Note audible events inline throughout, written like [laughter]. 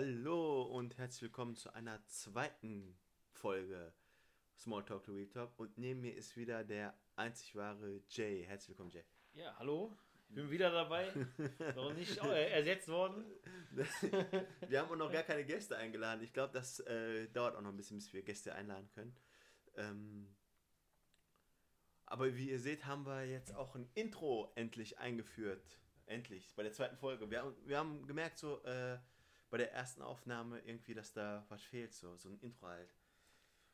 Hallo und herzlich willkommen zu einer zweiten Folge Small Talk to Real Talk. Und neben mir ist wieder der einzig wahre Jay. Herzlich willkommen, Jay. Ja, hallo. Ich bin wieder dabei. [laughs] Noch nicht äh, ersetzt worden. [laughs] wir haben auch noch gar keine Gäste eingeladen. Ich glaube, das äh, dauert auch noch ein bisschen, bis wir Gäste einladen können. Ähm, aber wie ihr seht, haben wir jetzt auch ein Intro endlich eingeführt. Endlich, bei der zweiten Folge. Wir, wir haben gemerkt, so äh, bei der ersten Aufnahme irgendwie, dass da was fehlt, so, so ein Intro halt.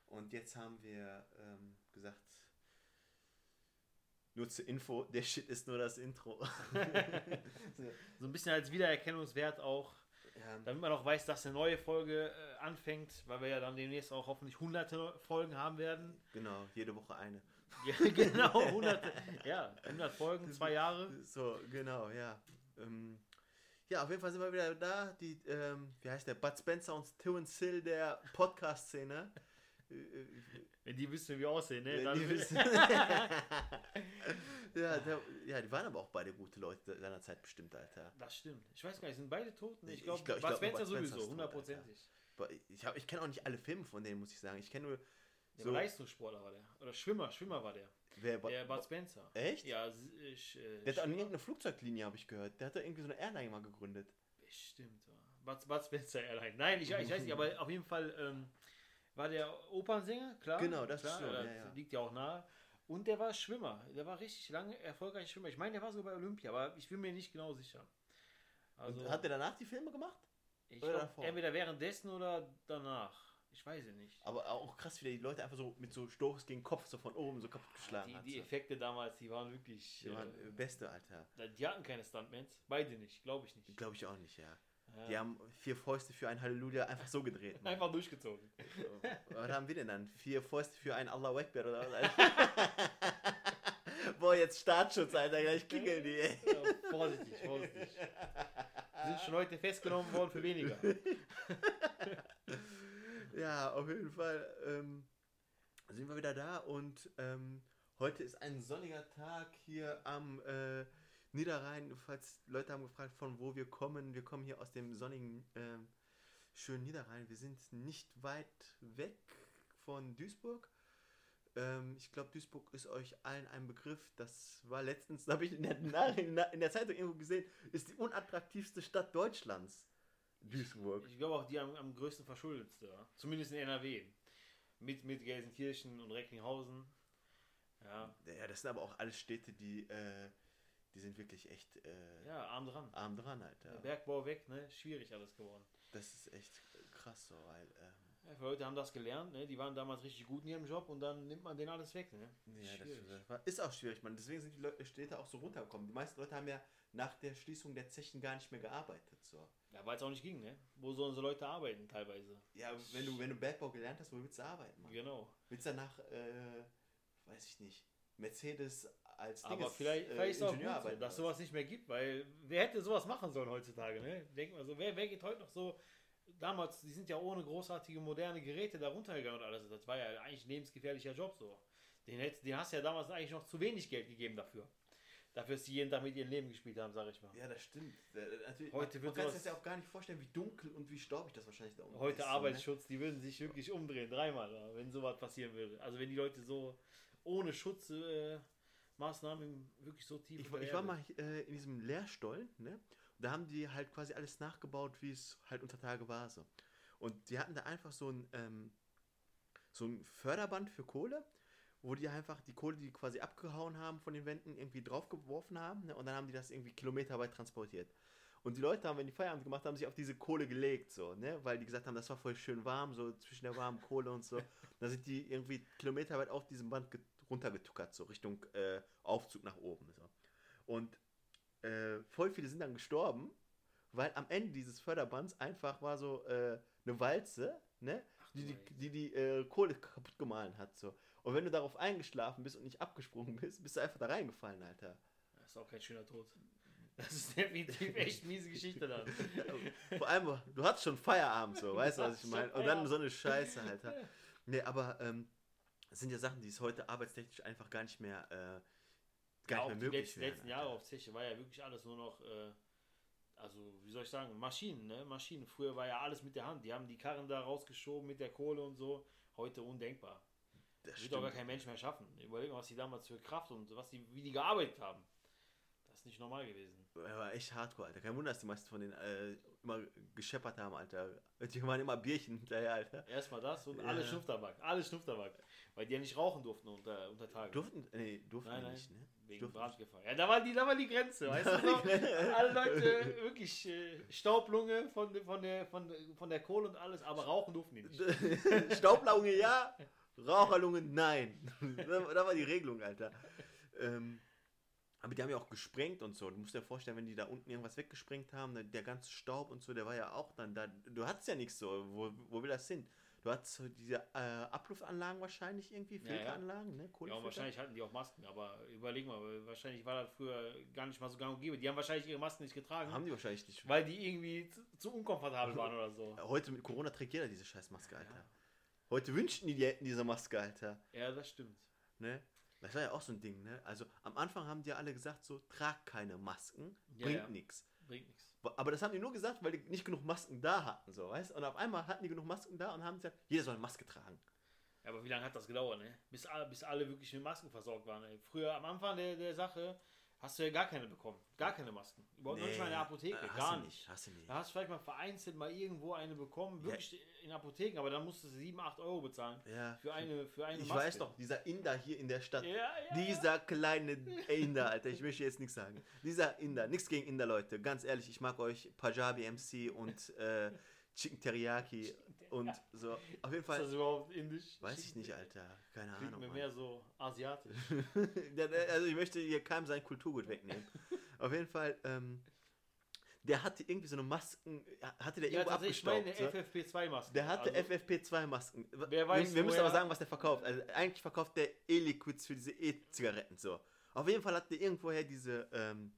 Und jetzt haben wir ähm, gesagt, nur zur Info, der Shit ist nur das Intro. [laughs] [laughs] so ein bisschen als Wiedererkennungswert auch, ja. damit man auch weiß, dass eine neue Folge äh, anfängt, weil wir ja dann demnächst auch hoffentlich hunderte Folgen haben werden. Genau, jede Woche eine. [laughs] Ja, genau, hunderte, ja, 100 Folgen, zwei Jahre. So, genau, ja. Ähm, ja, auf jeden Fall sind wir wieder da. Die, ähm, wie heißt der? Bud Spencer und Terence Hill der Podcast-Szene. Wenn die wissen, wie wir aussehen, ne? Dann die [laughs] wissen. [laughs] ja, der, ja, die waren aber auch beide gute Leute seiner Zeit bestimmt, Alter. Das stimmt. Ich weiß gar nicht, sind beide tot? Ich glaube, glaub, Bud Spencer sowieso, hundertprozentig. Ich, ich kenne auch nicht alle Filme von denen, muss ich sagen. Ich kenne nur. So Leistungssportler war der. Oder Schwimmer, Schwimmer war der. Wer, der Bud Spencer. Echt? Ja, ich. Äh, der hat an irgendeine Flugzeuglinie, habe ich gehört. Der hat da irgendwie so eine Airline mal gegründet. Bestimmt. Bud, Bud Spencer Airline. Nein, ich, ich weiß nicht, aber auf jeden Fall. Ähm, war der Opernsänger, klar. Genau, das klar, schon, ja, ja. liegt ja auch nahe. Und der war Schwimmer. Der war richtig lange erfolgreich Schwimmer. Ich meine, der war sogar bei Olympia, aber ich bin mir nicht genau sicher. Also, Und hat der danach die Filme gemacht? Ich glaub, entweder währenddessen oder danach. Ich weiß es nicht. Aber auch krass, wie die Leute einfach so mit so Stoß gegen Kopf so von oben so kaputt geschlagen die, hat. Die Effekte damals, die waren wirklich. Die waren äh, beste, Alter. Die hatten keine Stuntmans. Beide nicht, glaube ich nicht. Glaube ich auch nicht, ja. Ja. Die haben vier Fäuste für ein Halleluja einfach so gedreht. [laughs] Einfach durchgezogen. Was haben wir denn dann? Vier Fäuste für ein Allah Akbar oder was? [laughs] Boah, jetzt Staatsschutz, Alter, gleich klingeln die. Ey. Ja, vorsichtig, vorsichtig. Die sind schon heute festgenommen worden für weniger. [laughs] ja, auf jeden Fall ähm, sind wir wieder da und ähm, heute ist ein sonniger Tag hier am äh, Niederrhein, falls Leute haben gefragt, von wo wir kommen. Wir kommen hier aus dem sonnigen, äh, schönen Niederrhein. Wir sind nicht weit weg von Duisburg. Ähm, ich glaube, Duisburg ist euch allen ein Begriff. Das war letztens, [laughs] habe ich in der, in der Zeitung irgendwo gesehen, ist die unattraktivste Stadt Deutschlands. Duisburg. Ich, glaube auch die am, am größten verschuldetste. Zumindest in NRW. Mit, mit Gelsenkirchen und Recklinghausen. Ja. ja, das sind aber auch alles Städte, die äh, die sind wirklich echt äh, ja, arm dran. Arm dran halt. Ja. Bergbau weg, ne? Schwierig alles geworden. Das ist echt krass so, weil. Ähm, ja, Leute haben das gelernt, ne? Die waren damals richtig gut in ihrem Job und dann nimmt man denen alles weg, ne? Ja, das, das ist auch schwierig, man. Deswegen sind die Leute, Städte auch so runtergekommen. Die meisten Leute haben ja nach der Schließung der Zechen gar nicht mehr gearbeitet. So. Ja, weil es auch nicht ging, ne? Wo sollen so Leute arbeiten teilweise? Ja, wenn du, wenn du Bergbau gelernt hast, wo willst du arbeiten? Mann? Genau. Willst du danach, äh, weiß ich nicht, Mercedes als Aber Dinges, vielleicht, äh, vielleicht ist auch gut dass sowas nicht mehr gibt, weil wer hätte sowas machen sollen heutzutage, ne? Denkt man so, wer, wer geht heute noch so damals, die sind ja ohne großartige moderne Geräte da runtergegangen und alles. Das war ja eigentlich ein lebensgefährlicher Job so. Den, hätt, den hast du ja damals eigentlich noch zu wenig Geld gegeben dafür. Dafür, dass sie jeden Tag mit ihrem Leben gespielt haben, sage ich mal. Ja, das stimmt. Natürlich, heute man, man kann sich das ja auch gar nicht vorstellen, wie dunkel und wie staubig das wahrscheinlich da unten Heute ist, Arbeitsschutz, so, ne? die würden sich wirklich umdrehen, dreimal, wenn sowas passieren würde. Also wenn die Leute so ohne Schutzmaßnahmen äh, wirklich so tief. Ich, ich war mal äh, in diesem Lehrstollen, ne? Da haben die halt quasi alles nachgebaut, wie es halt unter Tage war. So. Und die hatten da einfach so ein, ähm, so ein Förderband für Kohle, wo die einfach die Kohle, die, die quasi abgehauen haben von den Wänden, irgendwie draufgeworfen haben. Ne? Und dann haben die das irgendwie kilometerweit transportiert. Und die Leute haben, wenn die Feierabend gemacht haben, sich auf diese Kohle gelegt, so, ne? Weil die gesagt haben, das war voll schön warm, so zwischen der warmen Kohle und so. [laughs] da sind die irgendwie kilometerweit auf diesem Band runtergetuckert, so Richtung äh, Aufzug nach oben. So. Und äh, voll viele sind dann gestorben, weil am Ende dieses Förderbands einfach war so äh, eine Walze, ne? Ach, die die, die, die äh, Kohle kaputt gemahlen hat. So. Und wenn du darauf eingeschlafen bist und nicht abgesprungen bist, bist du einfach da reingefallen, Alter. Das ist auch kein schöner Tod. Das ist definitiv [laughs] echt miese Geschichte dann. [laughs] Vor allem, du hattest schon Feierabend, so, weißt du, was ich meine? Und dann so eine Scheiße, Alter. [laughs] Nee, aber ähm, das sind ja Sachen, die es heute arbeitstechnisch einfach gar nicht mehr, äh, gar ja, nicht mehr möglich. Die letzten, letzten Jahre auf Zeche war ja wirklich alles nur noch äh, also wie soll ich sagen, Maschinen, ne? Maschinen. Früher war ja alles mit der Hand. Die haben die Karren da rausgeschoben mit der Kohle und so. Heute undenkbar. Das wird doch gar kein Mensch mehr schaffen. Überlegen, was die damals für Kraft und was die, wie die gearbeitet haben. Ist nicht normal gewesen. Er war echt hardcore, Alter. Kein Wunder, dass die meisten von denen äh, immer gescheppert haben, Alter. Die waren immer Bierchen hinterher, Alter. Erstmal das und ja. alle Schnupftabak. Alle Schnupftabak. Weil die ja nicht rauchen durften unter, unter Tage. Durften? Nee, durften nein, nein. nicht, ne? Wegen Brandgefahr. Ja, da war die, da war die Grenze, weißt du noch? Alle Leute wirklich äh, Staublunge von, von, der, von, von der Kohle und alles, aber rauchen durften die nicht. [laughs] Staublunge ja, Raucherlunge nein. [laughs] da war die Regelung, Alter. Ähm, aber die haben ja auch gesprengt und so. Du musst dir vorstellen, wenn die da unten irgendwas weggesprengt haben, der ganze Staub und so, der war ja auch dann da. Du hattest ja nichts so. Wo, wo will das hin? Du hattest so diese äh, Abluftanlagen wahrscheinlich irgendwie, Filteranlagen, ja, ja. ne? Ja, wahrscheinlich hatten die auch Masken, aber überleg mal, wahrscheinlich war das früher gar nicht mal so gang und gäbe. Die haben wahrscheinlich ihre Masken nicht getragen. Haben die wahrscheinlich nicht. Weil die irgendwie zu, zu unkomfortabel waren oder so. [laughs] Heute mit Corona trägt jeder diese scheiß Maske, Alter. Ja. Heute wünschten die, die hätten diese Maske, Alter. Ja, das stimmt. Ne? Das war ja auch so ein Ding, ne? Also am Anfang haben die alle gesagt, so, trag keine Masken, ja, bringt ja. nichts. Bringt nichts. Aber das haben die nur gesagt, weil die nicht genug Masken da hatten, so, weißt Und auf einmal hatten die genug Masken da und haben gesagt, jeder soll eine Maske tragen. Ja, aber wie lange hat das gedauert, ne? Bis, bis alle wirklich mit Masken versorgt waren, ey. Früher am Anfang der, der Sache hast du ja gar keine bekommen. Gar keine Masken. Überhaupt nee, nicht mal in der Apotheke. Äh, gar nicht. nicht. Hast du nicht. Da hast du vielleicht mal vereinzelt mal irgendwo eine bekommen, wirklich ja. in Apotheken, aber dann musstest du 7, 8 Euro bezahlen. Ja. Für eine, für eine ich Maske. weiß doch, dieser Inder hier in der Stadt. Ja, dieser kleine Inder, Alter. Ich möchte jetzt nichts sagen. Dieser Inder. Nichts gegen Inder, Leute. Ganz ehrlich, ich mag euch Punjabi MC und äh, Chicken Teriyaki und so. Auf jeden Fall. Ist das überhaupt indisch? Weiß ich nicht, Alter. Keine Klingt Ahnung. mir mehr so asiatisch. [laughs] also ich möchte hier keinem sein Kulturgut wegnehmen. [laughs] Auf jeden Fall, ähm, der hatte irgendwie so eine Masken, hatte der irgendwo ja, abgestaubt. Ich meine so. FFP2-Masken. Der hatte also, FFP2-Masken. Wer weiß, wir, wir müssen aber sagen, was der verkauft. Also eigentlich verkauft der E-Liquids für diese E-Zigaretten so. Auf jeden Fall hat der irgendwoher diese ähm,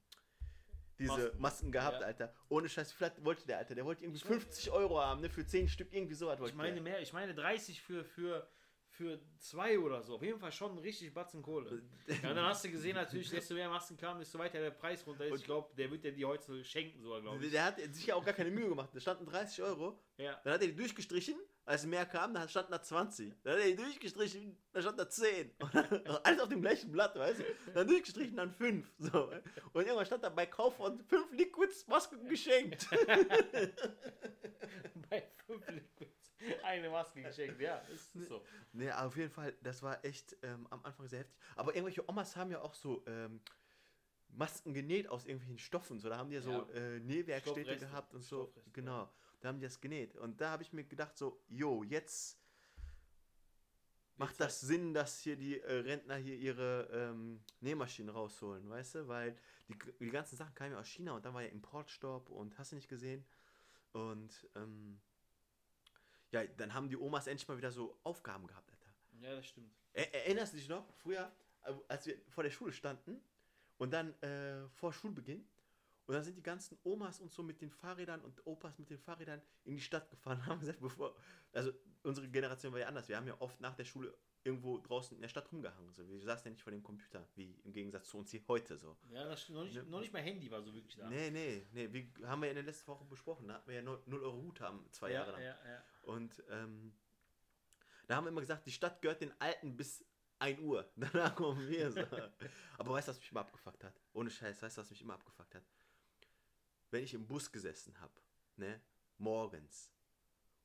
diese Masken, Masken gehabt, ja. Alter. Ohne Scheiß, vielleicht wollte der, Alter. Der wollte irgendwie 50 Euro haben, ne? Für 10 Stück, irgendwie so was wollte Ich meine der. mehr, ich meine 30 für, für, für zwei oder so. Auf jeden Fall schon richtig Batzen Kohle. [laughs] ja, dann hast du gesehen, natürlich, desto mehr Masken kamen, desto weiter der Preis runter ist. Und ich glaube, der wird dir die heute schenken, sogar, glaube ich. Der hat sich ja auch gar keine Mühe gemacht. Da standen 30 Euro. Ja. Dann hat er die durchgestrichen als mehr kam, dann stand da 20. Dann hat er ihn durchgestrichen, dann stand da 10. [laughs] alles auf dem gleichen Blatt, weißt du? Dann durchgestrichen, dann 5. So. Und irgendwann stand da bei Kauf von 5 Liquids Masken geschenkt. [laughs] bei 5 Liquids eine Maske geschenkt, ja, ist so. Nee, auf jeden Fall, das war echt ähm, am Anfang sehr heftig. Aber irgendwelche Omas haben ja auch so ähm, Masken genäht aus irgendwelchen Stoffen. So, da haben die ja so ja. Äh, Nähwerkstätte gehabt und so. Genau. Ja. Da haben die das genäht. Und da habe ich mir gedacht, so, jo, jetzt macht das Sinn, dass hier die äh, Rentner hier ihre ähm, Nähmaschinen rausholen, weißt du? Weil die, die ganzen Sachen kamen ja aus China und dann war ja Importstopp und hast du nicht gesehen. Und ähm, ja, dann haben die Omas endlich mal wieder so Aufgaben gehabt, Alter. Ja, das stimmt. Er, erinnerst du dich noch, früher, äh, als wir vor der Schule standen und dann äh, vor Schulbeginn und dann sind die ganzen Omas und so mit den Fahrrädern und Opas mit den Fahrrädern in die Stadt gefahren haben [laughs] gesagt, bevor, also unsere Generation war ja anders. Wir haben ja oft nach der Schule irgendwo draußen in der Stadt rumgehangen. So. Wir saßen ja nicht vor dem Computer, wie im Gegensatz zu uns hier heute so. Ja, das stimmt. Noch nicht, ne? noch nicht mal Handy war so wirklich da. Nee, nee, nee. Wie haben wir in der letzten Woche besprochen. Da hatten wir ja 0 Euro Hut haben, zwei ja, Jahre lang. Ja, ja. Und ähm, da haben wir immer gesagt, die Stadt gehört den Alten bis 1 Uhr. [laughs] Danach kommen wir so. [laughs] Aber weißt du, was mich immer abgefuckt hat? Ohne Scheiß, weißt du, was mich immer abgefuckt hat? wenn ich im Bus gesessen habe, ne, morgens,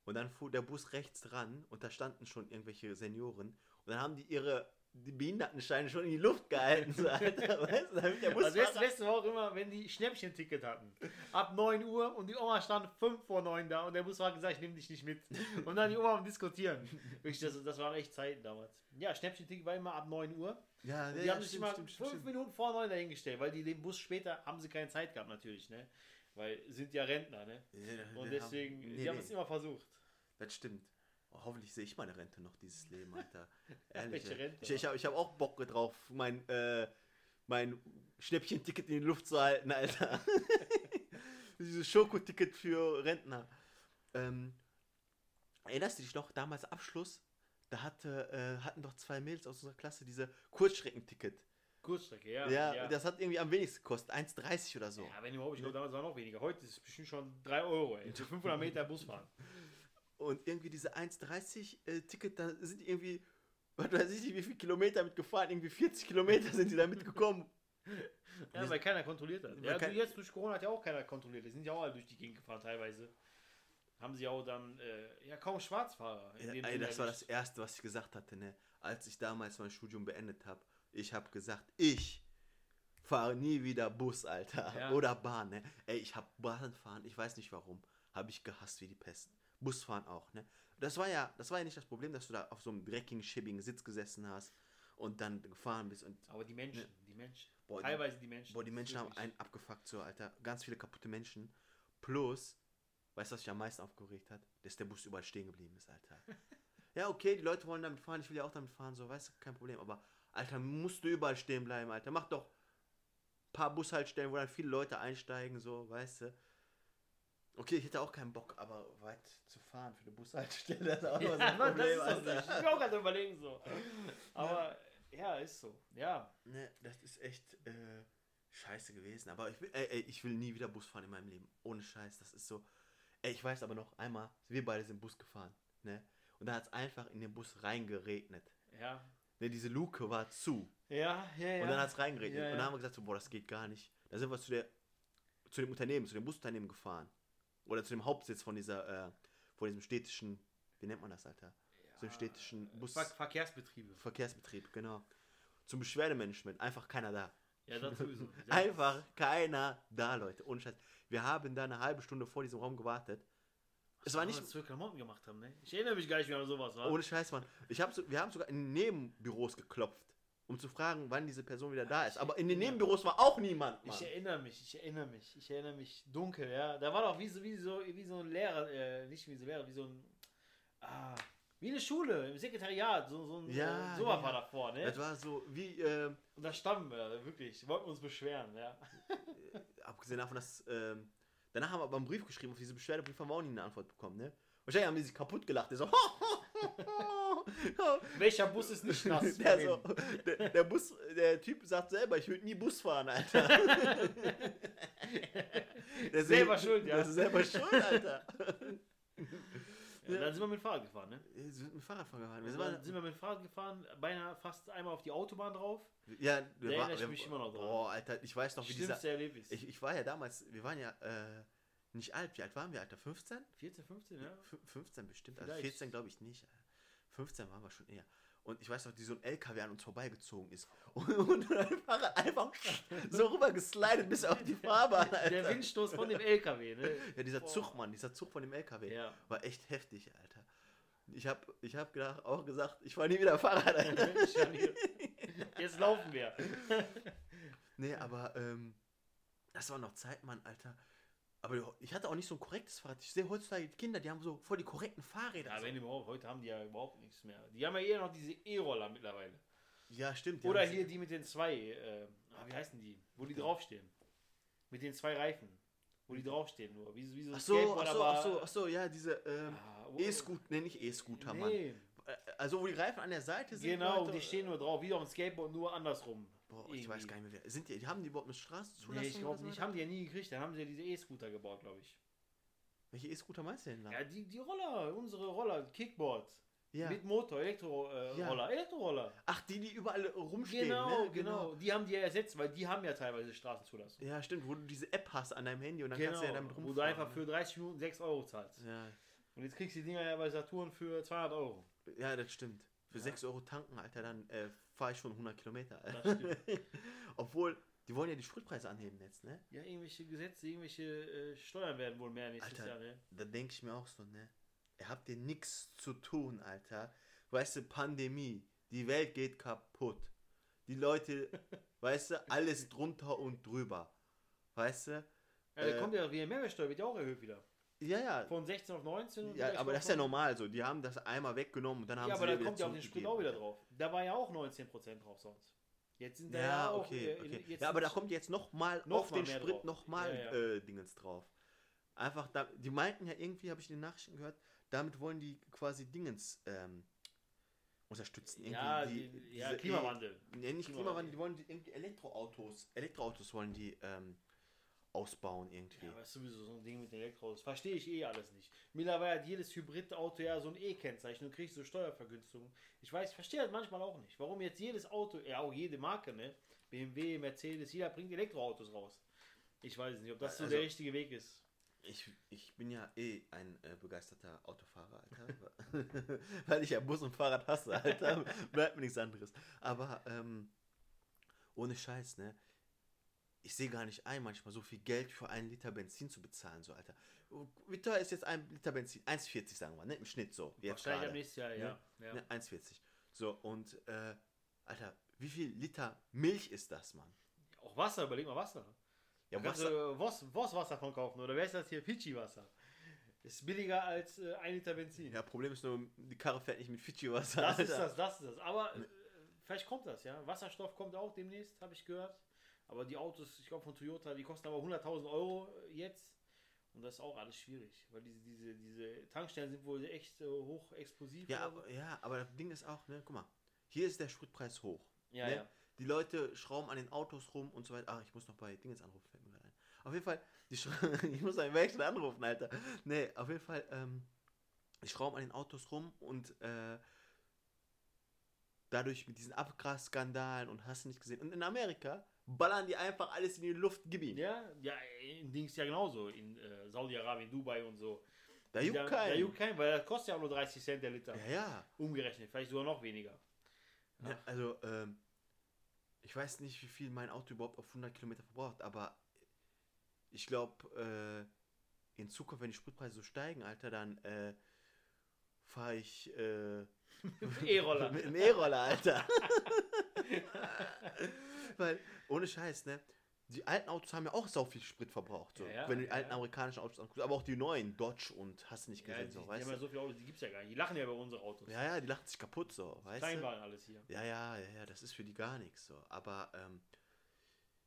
und dann fuhr der Bus rechts ran und da standen schon irgendwelche Senioren und dann haben die ihre die Behindertenscheine schon in die Luft gehalten, so, [laughs] Alter, weißt du, damit der also das letzte war auch immer, wenn die Schnäppchen-Ticket hatten. Ab 9 Uhr und die Oma stand 5 vor 9 da und der Bus war gesagt, ich nehme dich nicht mit. Und dann die Oma am Diskutieren. Das, das waren echt Zeiten damals. Ja, Schnäppchen-Ticket war immer ab 9 Uhr. Ja, und die ja, haben sich immer 5 Minuten vor 9 dahingestellt, weil die den Bus später haben sie keine Zeit gehabt natürlich, ne? Weil sind ja Rentner, ne? Ja, und deswegen, haben, nee, die haben es immer versucht. Das stimmt. Oh, hoffentlich sehe ich meine Rente noch dieses Leben, Alter. [laughs] Ehrlich. Welche Rente? Ich, ich habe ich hab auch Bock drauf, mein, äh, mein Schnäppchen-Ticket in die Luft zu halten, Alter. [laughs] Dieses Schokoticket für Rentner. Ähm, erinnerst du dich noch, damals Abschluss, da hatte, äh, hatten doch zwei Mädels aus unserer Klasse diese Kurzstreckenticket. Kurzstrecke, ja. Ja, ja, das hat irgendwie am wenigsten gekostet. 1,30 oder so. Ja, wenn überhaupt, ich glaube, damals war noch weniger. Heute ist es bestimmt schon 3 Euro, ey. Für 500 Meter Bus fahren. [laughs] Und irgendwie diese 1,30 äh, Ticket, da sind die irgendwie, was weiß ich nicht, wie viele Kilometer mitgefahren. Irgendwie 40 Kilometer sind die da mitgekommen. ja, weil keiner kontrolliert hat. Ja, kein jetzt durch Corona hat ja auch keiner kontrolliert. Die sind ja auch alle durch die Gegend gefahren teilweise haben sie auch dann äh, ja kaum Schwarzfahrer. Ja, ey, das war das Erste, was ich gesagt hatte, ne? als ich damals mein Studium beendet habe. Ich habe gesagt, ich fahre nie wieder Bus, Alter. Ja. Oder Bahn, ne? Ey, ich habe Bahn fahren, ich weiß nicht warum, habe ich gehasst wie die Pest. Busfahren auch, ne? Das war ja, das war ja nicht das Problem, dass du da auf so einem dreckigen, schibbigen Sitz gesessen hast und dann gefahren bist. Und, Aber die Menschen, ne? die Menschen. Boah, Teilweise die Menschen. Boah, die Menschen haben einen abgefuckt, so, Alter. Ganz viele kaputte Menschen. Plus, Weißt du, was mich am meisten aufgeregt hat? Dass der Bus überall stehen geblieben ist, Alter. [laughs] ja, okay, die Leute wollen damit fahren, ich will ja auch damit fahren, so, weißt du, kein Problem. Aber, Alter, musst du überall stehen bleiben, Alter. Mach doch ein paar Bushaltestellen, wo dann viele Leute einsteigen, so, weißt du. Okay, ich hätte auch keinen Bock, aber weit zu fahren für eine Bushaltestelle, [laughs] das ist auch ja, so ein Problem, das ist Ich bin auch gerade überlegen, so. Aber, ja. ja, ist so, ja. Ne, das ist echt, äh, scheiße gewesen. Aber ich will, ey, ey, ich will nie wieder Bus fahren in meinem Leben. Ohne Scheiß, das ist so Ey, ich weiß aber noch, einmal, wir beide sind Bus gefahren, ne? Und da hat es einfach in den Bus reingeregnet. Ja. Ne, diese Luke war zu. Ja, ja, ja. Und dann hat es reingeregnet. Ja, ja. Und dann haben wir gesagt, so, boah, das geht gar nicht. Da sind wir zu, der, zu dem Unternehmen, zu dem Busunternehmen gefahren. Oder zu dem Hauptsitz von dieser, äh, von diesem städtischen, wie nennt man das, Alter? Ja, zu dem städtischen Bus. Ver Verkehrsbetriebe. Verkehrsbetrieb, genau. Zum Beschwerdemanagement, einfach keiner da. Ja, das sowieso. [laughs] einfach keiner da, Leute. Ohne Scheiß. Wir haben da eine halbe Stunde vor diesem Raum gewartet. Es war nicht. Was wir Klamotten gemacht haben, ne? Ich erinnere mich gar nicht mehr an sowas, war. Ohne Scheiß, Mann. Ich hab so, wir haben sogar in Nebenbüros geklopft, um zu fragen, wann diese Person wieder da ist. Aber in den Nebenbüros war auch niemand. Mann. Ich erinnere mich, ich erinnere mich, ich erinnere mich dunkel, ja. Da war doch wie so, wie so, wie so ein Lehrer, äh, nicht wie so ein Lehrer, wie so ein. Ah, wie eine Schule, im Sekretariat, so, so ein ja, äh, sowas ja. war davor, ne? Das war so wie. Äh, Und da standen wir, wirklich, wollten uns beschweren, ja. [laughs] Abgesehen davon, dass. Äh, Danach haben wir aber einen Brief geschrieben, auf diese Beschwerdebrief haben wir auch nie eine Antwort bekommen, ne? Wahrscheinlich haben die sich kaputt gelacht. Der so, [laughs] [laughs] [laughs] Welcher Bus ist nicht nass? [laughs] Der, so, der, der, Bus, der Typ sagt selber, ich würde nie Bus fahren, Alter. [laughs] der selber schuld, ja. Der ist selber schuld, Alter. Ja, dann sind wir mit dem Fahrrad gefahren, ne? Wir sind mit Fahrrad gefahren. Wir sind, sind wir mit dem Fahrrad gefahren, beinahe fast einmal auf die Autobahn drauf. Ja, wir waren. Ich mich immer noch dran. Boah, Alter, ich weiß noch, wie dieser. Erlebnis. Ich, ich war ja damals, wir waren ja äh, nicht alt. Wie alt waren wir, Alter? 15? 14, 15, ja. 15 bestimmt. Also 14 glaube ich nicht. 15 waren wir schon eher. Und ich weiß noch, wie so ein LKW an uns vorbeigezogen ist. Und, [laughs] und einfach, einfach so rüber geslidet bis auf die Fahrbahn. Alter. Der Windstoß von dem LKW, ne? [laughs] Ja, dieser Boah. Zug, Mann, dieser Zug von dem LKW. Ja. War echt heftig, Alter. Ich habe ich hab gedacht, auch gesagt, ich fahre nie wieder Fahrrad. [laughs] Jetzt laufen wir. nee, aber ähm, das war noch Zeit, Mann, Alter. Aber ich hatte auch nicht so ein korrektes Fahrrad. Ich sehe heutzutage die Kinder, die haben so voll die korrekten Fahrräder. Ja, so. wenn überhaupt, heute haben die ja überhaupt nichts mehr. Die haben ja eher noch diese E-Roller mittlerweile. Ja, stimmt. Oder hier die mit den zwei, äh, ah, wie heißen die? Wo die draufstehen. Mit den zwei Reifen. Wo die draufstehen nur. Wie, wie so ach so, ach so, ach so, ach so, ja, diese ähm, ah, oh, E-Scooter, nenne ich E-Scooter, nee. Mann. Äh, also wo die Reifen an der Seite sind. Genau, die stehen nur drauf, wie auf dem Skateboard, nur andersrum. Boah, irgendwie. ich weiß gar nicht mehr, wer. Sind die, haben die überhaupt eine Straßenzulassung? Nee, ich glaube nicht. Haben die ja nie gekriegt. Dann haben sie ja diese E-Scooter gebaut, glaube ich. Welche E-Scooter meinst du denn da? Ja, die, die Roller, unsere Roller, Kickboard. Ja. Mit Motor, Elektroroller, äh, ja. Elektroroller. Ach, die, die überall rumstehen. Genau, ne? genau, genau. Die haben die ja ersetzt, weil die haben ja teilweise Straßenzulassung. Ja, stimmt, wo du diese App hast an deinem Handy und dann genau, kannst du ja genau, damit rumfahren. Wo du einfach ne? für 30 Minuten 6 Euro zahlst. Ja. Und jetzt kriegst du die Dinger ja bei Saturn für 200 Euro. Ja, das stimmt. Für ja. 6 Euro tanken, Alter, dann äh, fahre ich schon 100 Kilometer. [laughs] Obwohl, die wollen ja die Spritpreise anheben jetzt, ne? Ja, irgendwelche Gesetze, irgendwelche äh, Steuern werden wohl mehr nächstes Alter, Jahr, ne? Da denke ich mir auch so, ne? Ihr habt ihr nichts zu tun, Alter. Weißt du, Pandemie, die Welt geht kaputt. Die Leute, [laughs] weißt du, alles drunter und drüber. Weißt du? Ja, da äh, kommt ja wieder Mehrwertsteuer, wird ja auch erhöht wieder. Ja, ja. Von 16 auf 19. Ja, aber das ist ja normal so. Die haben das einmal weggenommen und dann haben ja, sie aber da kommt ja auf den Sprit auch wieder drauf. Da war ja auch 19% drauf sonst. Jetzt sind da ja, ja auch. Okay, okay. ja, aber da kommt jetzt nochmal noch auf mal den Sprit nochmal ja, ja. äh, Dingens drauf. Einfach, da, die meinten ja irgendwie, habe ich in den Nachrichten gehört, damit wollen die quasi Dingens ähm, unterstützen. Ja, die, die, ja Klimawandel. E nee, nicht Klimawandel, die wollen die, irgendwie Elektroautos, Elektroautos wollen die ähm, ausbauen irgendwie. Ja, aber ist sowieso so ein Ding mit Elektroautos. Verstehe ich eh alles nicht. Mittlerweile hat jedes Hybridauto ja so ein E-Kennzeichen und kriegst so Steuervergünstigungen. Ich weiß, verstehe das manchmal auch nicht. Warum jetzt jedes Auto, ja auch jede Marke, ne? BMW, Mercedes, jeder bringt Elektroautos raus. Ich weiß nicht, ob das so also, der richtige Weg ist. Ich, ich bin ja eh ein äh, begeisterter Autofahrer, Alter. [laughs] Weil ich ja Bus und Fahrrad hasse, Alter. [laughs] Bleibt mir nichts anderes. Aber ähm, ohne Scheiß, ne? Ich sehe gar nicht ein, manchmal so viel Geld für einen Liter Benzin zu bezahlen, so, Alter. Wie teuer ist jetzt ein Liter Benzin? 1,40 sagen wir, ne? Im Schnitt so. Jetzt Wahrscheinlich am nächsten Jahr, ne? ja. ja. Ne? 1,40. So, und, äh, Alter, wie viel Liter Milch ist das, Mann? Auch Wasser, überleg mal Wasser. Ja, Wasser. Du Voss, Voss Wasser von kaufen oder wer ist das hier? Fidschi Wasser. Ist billiger als äh, ein Liter Benzin. Ja, Problem ist nur, die Karre fährt nicht mit Fidschi Wasser. Das Alter. ist das, das ist das. Aber äh, vielleicht kommt das, ja. Wasserstoff kommt auch demnächst, habe ich gehört. Aber die Autos, ich glaube von Toyota, die kosten aber 100.000 Euro jetzt. Und das ist auch alles schwierig, weil diese, diese, diese Tankstellen sind wohl echt äh, hoch explosiv. Ja, aber, ja, aber das Ding ist auch, ne, guck mal, hier ist der Spritpreis hoch. Ja, ne? ja. Die Leute schrauben an den Autos rum und so weiter. Ach, ich muss noch bei Dingens anrufen, fällt mir gerade ein. Auf jeden Fall, die [laughs] ich muss einen Wechsel anrufen, Alter. Nee, auf jeden Fall, ähm, die schrauben an den Autos rum und äh, dadurch mit diesen Abgasskandalen und hast du nicht gesehen. Und in Amerika ballern die einfach alles in die Luft, gib ihn. Ja, ja, in Dings ja genauso. In äh, Saudi-Arabien, Dubai und so. Da juckt keinen. Da juckt keinen, weil das kostet ja auch nur 30 Cent der Liter. Ja, ja. Umgerechnet, vielleicht sogar noch weniger. Ja, also, ähm, ich weiß nicht, wie viel mein Auto überhaupt auf 100 Kilometer verbraucht, aber ich glaube, äh, in Zukunft, wenn die Spritpreise so steigen, Alter, dann äh, fahre ich äh, E-Roller. [laughs] mit einem E-Roller, Alter. [laughs] Weil, ohne Scheiß, ne? Die alten Autos haben ja auch so viel Sprit verbraucht. So. Ja, ja, wenn du die alten ja. amerikanischen Autos anguckst, aber auch die neuen, Dodge und hast du nicht gesehen, die, so, die weißt haben ja so viele Autos, die gibt es ja gar nicht. Die lachen ja über unsere Autos. Ja, ja, die lachen sich kaputt, so, weißt Kleinwagen du? alles hier. Ja, ja, ja, ja, das ist für die gar nichts, so. Aber, ähm,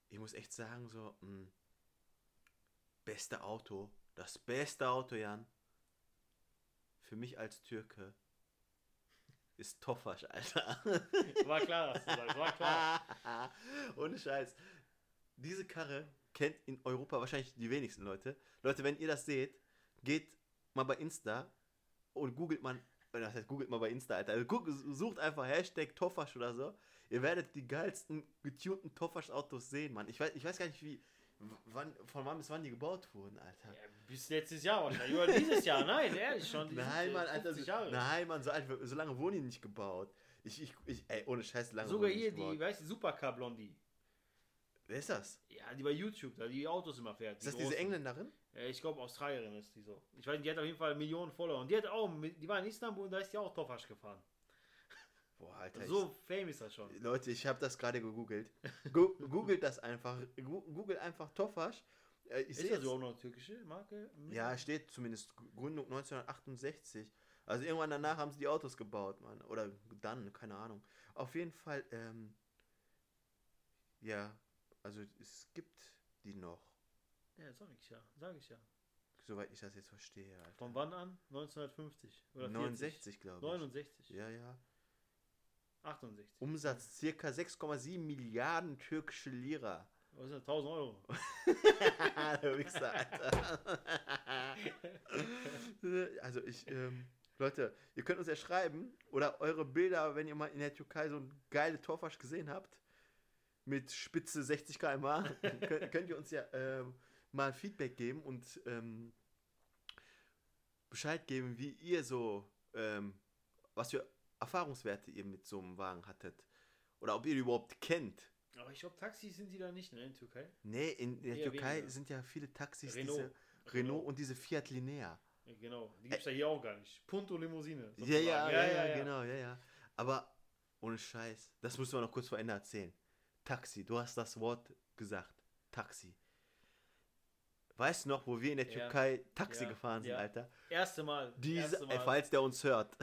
ich muss echt sagen, so, mh, hm, beste Auto, das beste Auto, Jan, für mich als Türke, ist Tofasch, Alter. War klar, dass du sagst, war klar. [laughs] Ohne Scheiß. Diese Karre kennt in Europa wahrscheinlich die wenigsten Leute. Leute, wenn ihr das seht, geht mal bei Insta und googelt man, das heißt, googelt mal bei Insta, Alter. Also guck, sucht einfach Hashtag Tofasch oder so. Ihr werdet die geilsten getunten Tofasch-Autos sehen, Mann. Ich weiß, ich weiß gar nicht, wie, wann, von wann bis wann die gebaut wurden, Alter. Ja, bis letztes Jahr wahrscheinlich. Oder dieses Jahr, nein, ehrlich schon. Nein, Mann, Alter. So, nein, Mann, so, alt, so lange wurden die nicht gebaut. Ich, ich, ich ey, ohne Scheiß, lange Sogar hier die, weißt du, Supercar Blondie. Wer ist das? Ja, die bei YouTube, da die Autos immer fährt. Ist das diese Engländerin? Ja, ich glaube Australierin ist die so. Ich weiß nicht, die hat auf jeden Fall Millionen Follower. Und die hat auch, die war in Istanbul und da ist die auch Tofasch gefahren. Boah, Alter. So ich, famous ist das schon. Leute, ich habe das gerade gegoogelt. Go [laughs] googelt das einfach. Google einfach Tofasch. Äh, ich ist das überhaupt noch eine türkische Marke? Ja, steht zumindest Gründung 1968. Also irgendwann danach haben sie die Autos gebaut, Mann. Oder dann, keine Ahnung. Auf jeden Fall, ähm, ja, also es gibt die noch. Ja, sag ich ja, sag ich ja. Soweit ich das jetzt verstehe. Alter. Von wann an? 1950 oder 69, glaube ich. 69. Ja, ja. 68. Umsatz circa 6,7 Milliarden türkische Lira. Was ist das? 1000 Euro. [laughs] Der Wichser, Alter. [laughs] also ich, ähm, Leute, ihr könnt uns ja schreiben oder eure Bilder, wenn ihr mal in der Türkei so ein geile Torfasch gesehen habt, mit Spitze 60 km/h, könnt, könnt, ihr uns ja ähm, mal Feedback geben und ähm, Bescheid geben, wie ihr so, ähm, was für Erfahrungswerte ihr mit so einem Wagen hattet. Oder ob ihr die überhaupt kennt. Aber ich glaube, Taxis sind die da nicht, ne, in Türkei? Nee, in der Eher Türkei weniger. sind ja viele Taxis, Renault. diese Renault, Renault und diese Fiat Linea. Ja, genau, die gibt es ja hier auch gar nicht. Punto Limousine. Ja ja, ja, ja, ja, genau, ja, ja. Aber ohne Scheiß, das müssen wir noch kurz vor Ende erzählen. Taxi, du hast das Wort gesagt. Taxi. Weißt du noch, wo wir in der ja. Türkei Taxi ja. gefahren sind, ja. Alter? Erste Mal. Diese, Erste Mal. Ey, falls der uns hört.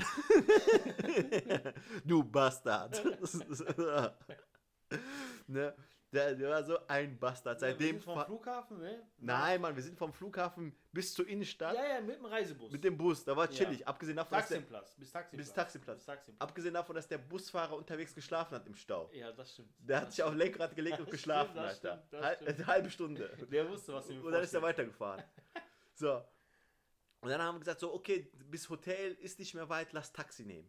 [laughs] du Bastard. [laughs] [laughs] ne? Der, der war so ein Bastard. Seitdem. Ja, vom Flughafen, ne? Nein, Mann, wir sind vom Flughafen bis zur Innenstadt. Ja, ja, mit dem Reisebus. Mit dem Bus, da war chillig. Ja. Abgesehen davon, Taxiplatz, dass bis Taxiplatz. Bis Taxiplatz. Bis Taxiplatz. Abgesehen davon, dass der Busfahrer unterwegs geschlafen hat im Stau. Ja, das stimmt. Der das hat sich auf Lenkrad gelegt und [laughs] geschlafen, stimmt, Alter. Stimmt, Halb, eine halbe Stunde. Der wusste, was ihm Und dann ist er weitergefahren. [laughs] so. Und dann haben wir gesagt, so, okay, bis Hotel ist nicht mehr weit, lass Taxi nehmen.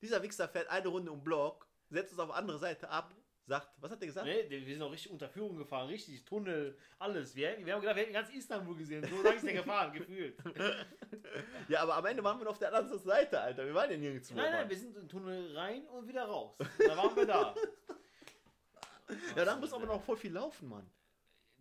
Dieser Wichser fährt eine Runde um Block, setzt uns auf andere Seite ab, sagt, was hat der gesagt? Nee, wir sind auch richtig unter Führung gefahren, richtig Tunnel, alles. Wir, wir haben gedacht, wir hätten ganz Istanbul gesehen. So lange ist der gefahren, [laughs] gefühlt. ja, aber am Ende waren wir noch auf der anderen Seite, Alter. Wir waren ja nirgendwo. Nein, nein, wir sind in den Tunnel rein und wieder raus. Da waren wir da. ja, da muss aber noch voll viel laufen, Mann.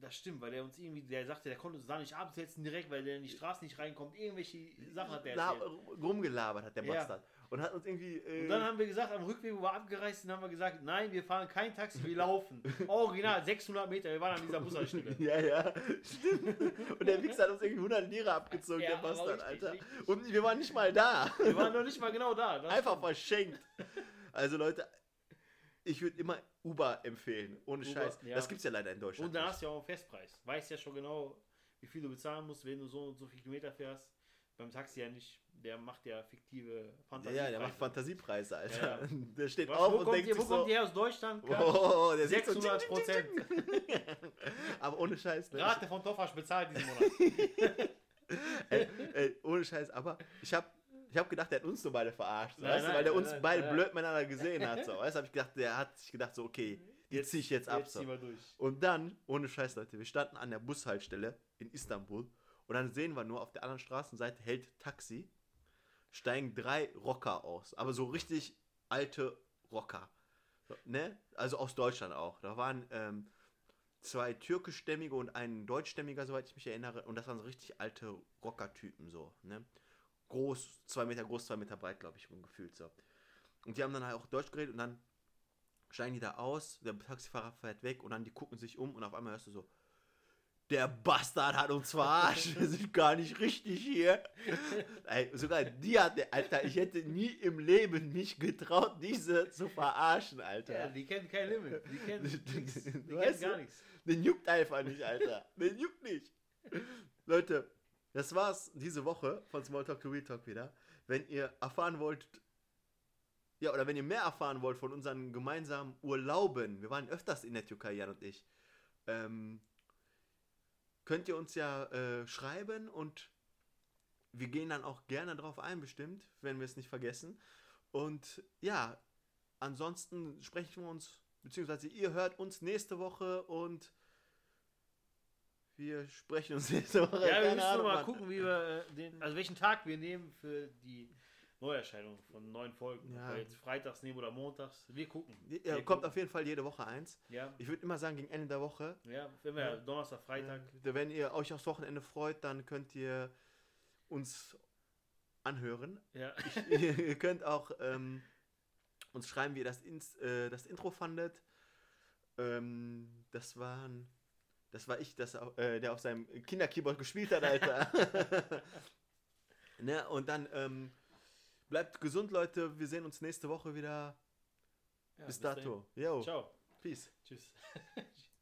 Das stimmt, weil der uns irgendwie, der sagte, der konnte uns da nicht absetzen direkt, weil der in die Straße nicht reinkommt. Irgendwelche Sachen hat der erzählt. Rumgelabert hat der Bastard. Ja und hat uns irgendwie. Äh und dann haben wir gesagt, am Rückweg, wo wir abgereist sind, haben wir gesagt, nein, wir fahren kein Taxi, wir laufen. Original [laughs] 600 Meter, wir waren an dieser Bushaltestelle. [laughs] ja, ja, stimmt. Und der Wichser hat uns irgendwie 100 Lira abgezogen, ja, der Bastard, richtig, Alter. Richtig. Und wir waren nicht mal da. Wir waren noch nicht mal genau da. Einfach verschenkt. Also Leute, ich würde immer Uber empfehlen, ohne Uber, Scheiß. Ja. Das gibt es ja leider in Deutschland. Und da hast du ja auch einen Festpreis. Weißt ja schon genau, wie viel du bezahlen musst, wenn du so und so viele Kilometer fährst. Beim Taxi ja nicht der macht ja fiktive Fantasiepreise. Ja, der macht Fantasiepreise, Alter. Ja. [laughs] Der steht Was, auf und denkt ihr, sich Wo kommt ihr aus Deutschland? [laughs] Oh, der 600 Prozent. [laughs] Aber ohne Scheiß. Ne? Rate von Tofasch bezahlt diesen Monat. ey, ey, ohne Scheiß, aber ich habe ich hab gedacht, der hat uns nur beide verarscht, nein, weißt nein, du, weil der uns nein, beide blöd miteinander gesehen hat. So. [laughs] Weißt du, habe ich gedacht, der hat sich gedacht, so, okay, jetzt ziehe ich jetzt ab. Jetzt so. Und dann, ohne Scheiß, Leute, wir standen an der Bushaltestelle in Istanbul und dann sehen wir nur, auf der anderen Straßenseite hält Taxi steigen drei Rocker aus. Aber so richtig alte Rocker. So, ne? Also aus Deutschland auch. Da waren ähm, zwei türkischstämmige und ein deutschstämmiger, soweit ich mich erinnere. Und das waren so richtig alte Rocker-Typen so. Ne? Groß, zwei Meter groß, zwei Meter breit, glaube ich, gefühlt so. Und die haben dann halt auch Deutsch geredet und dann steigen die da aus, der Taxifahrer fährt weg und dann die gucken sich um und auf einmal hörst du so, der Bastard hat uns verarscht. Wir sind gar nicht richtig hier. [laughs] Ey, sogar die hat der, Alter, ich hätte nie im Leben mich getraut, diese zu verarschen, Alter. Ja, die kennen kein Limit. Die kennen, [laughs] nix. Die kennen gar nichts. Den juckt einfach nicht, Alter. Den juckt nicht. Leute, das war's diese Woche von Smalltalk to Real Talk wieder. Wenn ihr erfahren wollt, ja, oder wenn ihr mehr erfahren wollt von unseren gemeinsamen Urlauben, wir waren öfters in der Türkei, Jan und ich, ähm, könnt ihr uns ja äh, schreiben und wir gehen dann auch gerne drauf ein, bestimmt, wenn wir es nicht vergessen. Und ja, ansonsten sprechen wir uns, beziehungsweise ihr hört uns nächste Woche und wir sprechen uns [laughs] nächste Woche. Ja, wir müssen mal gucken, wie wir äh, den, also welchen Tag wir nehmen für die Neuerscheinung von neuen Folgen. Ja. jetzt freitags nehmen oder montags. Wir gucken. Ja, wir kommt gucken. auf jeden Fall jede Woche eins. Ja. Ich würde immer sagen, gegen Ende der Woche. Ja, wenn wir ja. Donnerstag, Freitag. Wenn ihr euch aufs Wochenende freut, dann könnt ihr uns anhören. Ja. Ich, [laughs] ihr könnt auch ähm, uns schreiben, wie ihr das, ins, äh, das Intro fandet. Ähm, das waren. Das war ich, das, äh, der auf seinem Kinderkeyboard gespielt hat, Alter. [laughs] [laughs] ne? Und dann ähm, Bleibt gesund, Leute. Wir sehen uns nächste Woche wieder. Ja, bis, bis dato. Yo. Ciao. Peace. Tschüss. [laughs]